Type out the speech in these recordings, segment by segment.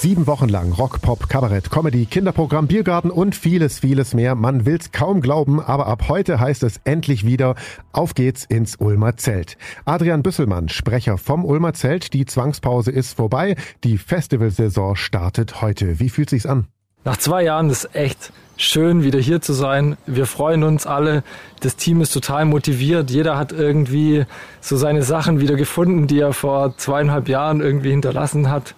Sieben Wochen lang Rock, Pop, Kabarett, Comedy, Kinderprogramm, Biergarten und vieles, vieles mehr. Man will's kaum glauben, aber ab heute heißt es endlich wieder, auf geht's ins Ulmer Zelt. Adrian Büsselmann, Sprecher vom Ulmer Zelt. Die Zwangspause ist vorbei. Die Festivalsaison startet heute. Wie fühlt sich's an? Nach zwei Jahren ist echt schön, wieder hier zu sein. Wir freuen uns alle. Das Team ist total motiviert. Jeder hat irgendwie so seine Sachen wieder gefunden, die er vor zweieinhalb Jahren irgendwie hinterlassen hat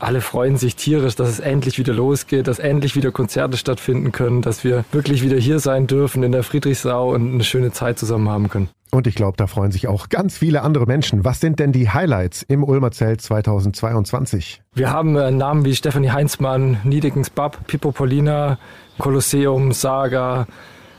alle freuen sich tierisch, dass es endlich wieder losgeht, dass endlich wieder Konzerte stattfinden können, dass wir wirklich wieder hier sein dürfen in der Friedrichsau und eine schöne Zeit zusammen haben können. Und ich glaube, da freuen sich auch ganz viele andere Menschen. Was sind denn die Highlights im Ulmer Zelt 2022? Wir haben äh, Namen wie Stefanie Heinzmann, Niedeckens Bab, Pippo Polina, Kolosseum, Saga,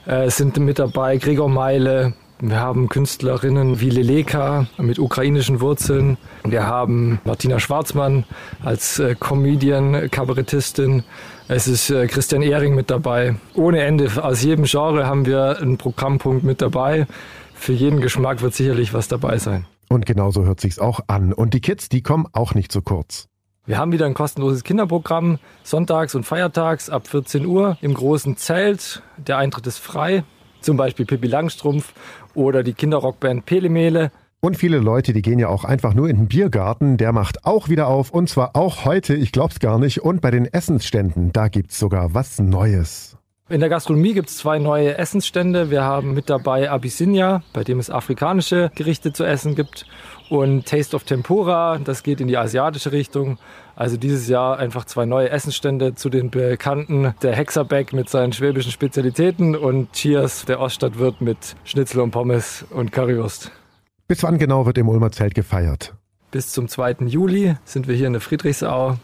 äh, sind mit dabei, Gregor Meile, wir haben Künstlerinnen wie Leleka mit ukrainischen Wurzeln. Wir haben Martina Schwarzmann als äh, Comedian, Kabarettistin. Es ist äh, Christian Ehring mit dabei. Ohne Ende. Aus jedem Genre haben wir einen Programmpunkt mit dabei. Für jeden Geschmack wird sicherlich was dabei sein. Und genauso hört sich's auch an. Und die Kids, die kommen auch nicht zu kurz. Wir haben wieder ein kostenloses Kinderprogramm, sonntags und feiertags ab 14 Uhr im großen Zelt. Der Eintritt ist frei zum Beispiel Pippi Langstrumpf oder die Kinderrockband Pelemele. Und viele Leute, die gehen ja auch einfach nur in den Biergarten, der macht auch wieder auf und zwar auch heute, ich glaub's gar nicht. Und bei den Essensständen, da gibt's sogar was Neues. In der Gastronomie gibt es zwei neue Essensstände. Wir haben mit dabei Abyssinia, bei dem es afrikanische Gerichte zu essen gibt. Und Taste of Tempura, das geht in die asiatische Richtung. Also dieses Jahr einfach zwei neue Essensstände zu den bekannten. Der Hexerbeck mit seinen schwäbischen Spezialitäten und Cheers, der Oststadtwirt mit Schnitzel und Pommes und Currywurst. Bis wann genau wird im Ulmer Zelt gefeiert? Bis zum 2. Juli sind wir hier in der Friedrichsau.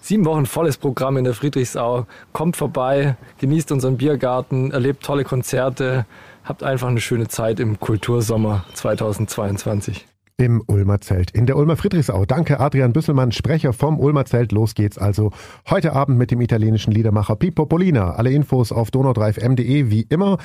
Sieben Wochen volles Programm in der Friedrichsau. Kommt vorbei, genießt unseren Biergarten, erlebt tolle Konzerte, habt einfach eine schöne Zeit im Kultursommer 2022 im Ulmer Zelt in der Ulmer Friedrichsau. Danke Adrian Büsselmann, Sprecher vom Ulmer Zelt. Los geht's also heute Abend mit dem italienischen Liedermacher Pippo Polina. Alle Infos auf donau3fm.de wie immer.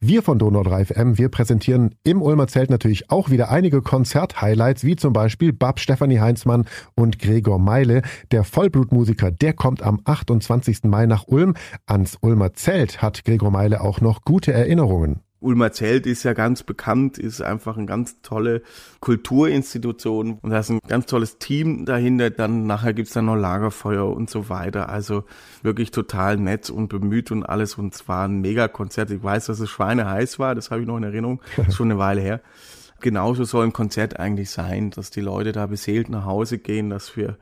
Wir von Donau 3 FM, wir präsentieren im Ulmer Zelt natürlich auch wieder einige Konzert-Highlights, wie zum Beispiel Bab Stefanie Heinzmann und Gregor Meile. Der Vollblutmusiker, der kommt am 28. Mai nach Ulm. Ans Ulmer Zelt hat Gregor Meile auch noch gute Erinnerungen. Ulmer Zelt ist ja ganz bekannt, ist einfach eine ganz tolle Kulturinstitution und da ist ein ganz tolles Team dahinter. Dann nachher gibt's dann noch Lagerfeuer und so weiter. Also wirklich total nett und bemüht und alles. Und es war ein Mega-Konzert. Ich weiß, dass es schweineheiß war, das habe ich noch in Erinnerung. Ist schon eine Weile her. Genauso soll ein Konzert eigentlich sein, dass die Leute da beseelt nach Hause gehen, dass wir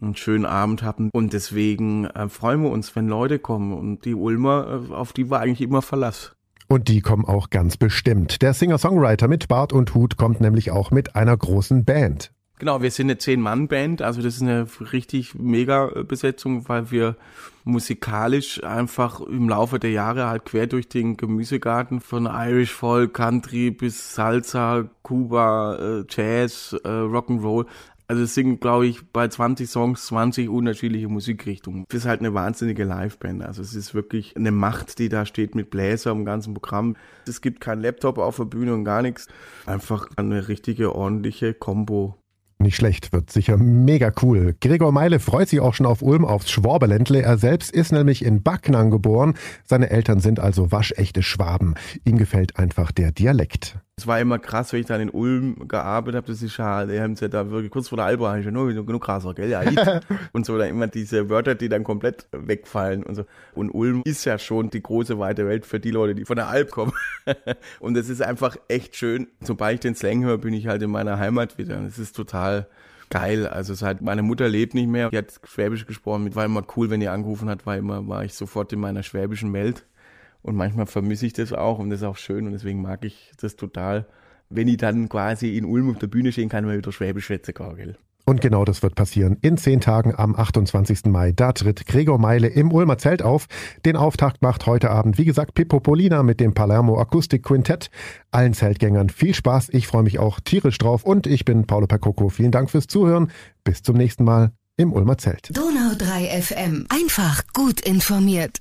einen schönen Abend haben. Und deswegen äh, freuen wir uns, wenn Leute kommen. Und die Ulmer, äh, auf die war eigentlich immer Verlass. Und die kommen auch ganz bestimmt. Der Singer-Songwriter mit Bart und Hut kommt nämlich auch mit einer großen Band. Genau, wir sind eine Zehn-Mann-Band, also das ist eine richtig mega Besetzung, weil wir musikalisch einfach im Laufe der Jahre halt quer durch den Gemüsegarten von Irish Folk, Country bis Salsa, Kuba, äh, Jazz, äh, Rock'n'Roll also es sind, glaube ich, bei 20 Songs 20 unterschiedliche Musikrichtungen. Das ist halt eine wahnsinnige Liveband. Also es ist wirklich eine Macht, die da steht mit Bläser im ganzen Programm. Es gibt keinen Laptop auf der Bühne und gar nichts. Einfach eine richtige, ordentliche Combo nicht schlecht, wird sicher mega cool. Gregor Meile freut sich auch schon auf Ulm, aufs Schwaberländle. Er selbst ist nämlich in Backnang geboren. Seine Eltern sind also waschechte Schwaben. Ihm gefällt einfach der Dialekt. Es war immer krass, wenn ich dann in Ulm gearbeitet habe, das ist ja, die haben ja da wirklich kurz vor der Alba, ich nur genug krasser, gell, ja, und so, dann immer diese Wörter, die dann komplett wegfallen und so. Und Ulm ist ja schon die große weite Welt für die Leute, die von der Alp kommen. und es ist einfach echt schön. Sobald ich den Slang höre, bin ich halt in meiner Heimat wieder. Es ist total geil. Also es halt, meine Mutter lebt nicht mehr, die hat Schwäbisch gesprochen, war immer cool, wenn die angerufen hat, war immer, war ich sofort in meiner schwäbischen Welt. Und manchmal vermisse ich das auch und das ist auch schön und deswegen mag ich das total, wenn ich dann quasi in Ulm auf der Bühne stehen kann, weil ich wieder Schwäbisch schwätze kann, gell? Und genau das wird passieren. In zehn Tagen am 28. Mai. Da tritt Gregor Meile im Ulmer Zelt auf. Den Auftakt macht heute Abend, wie gesagt, Pippo Polina mit dem Palermo Akustik Quintett. Allen Zeltgängern viel Spaß. Ich freue mich auch tierisch drauf. Und ich bin Paolo Percoco. Vielen Dank fürs Zuhören. Bis zum nächsten Mal im Ulmer Zelt. Donau 3 FM. Einfach gut informiert.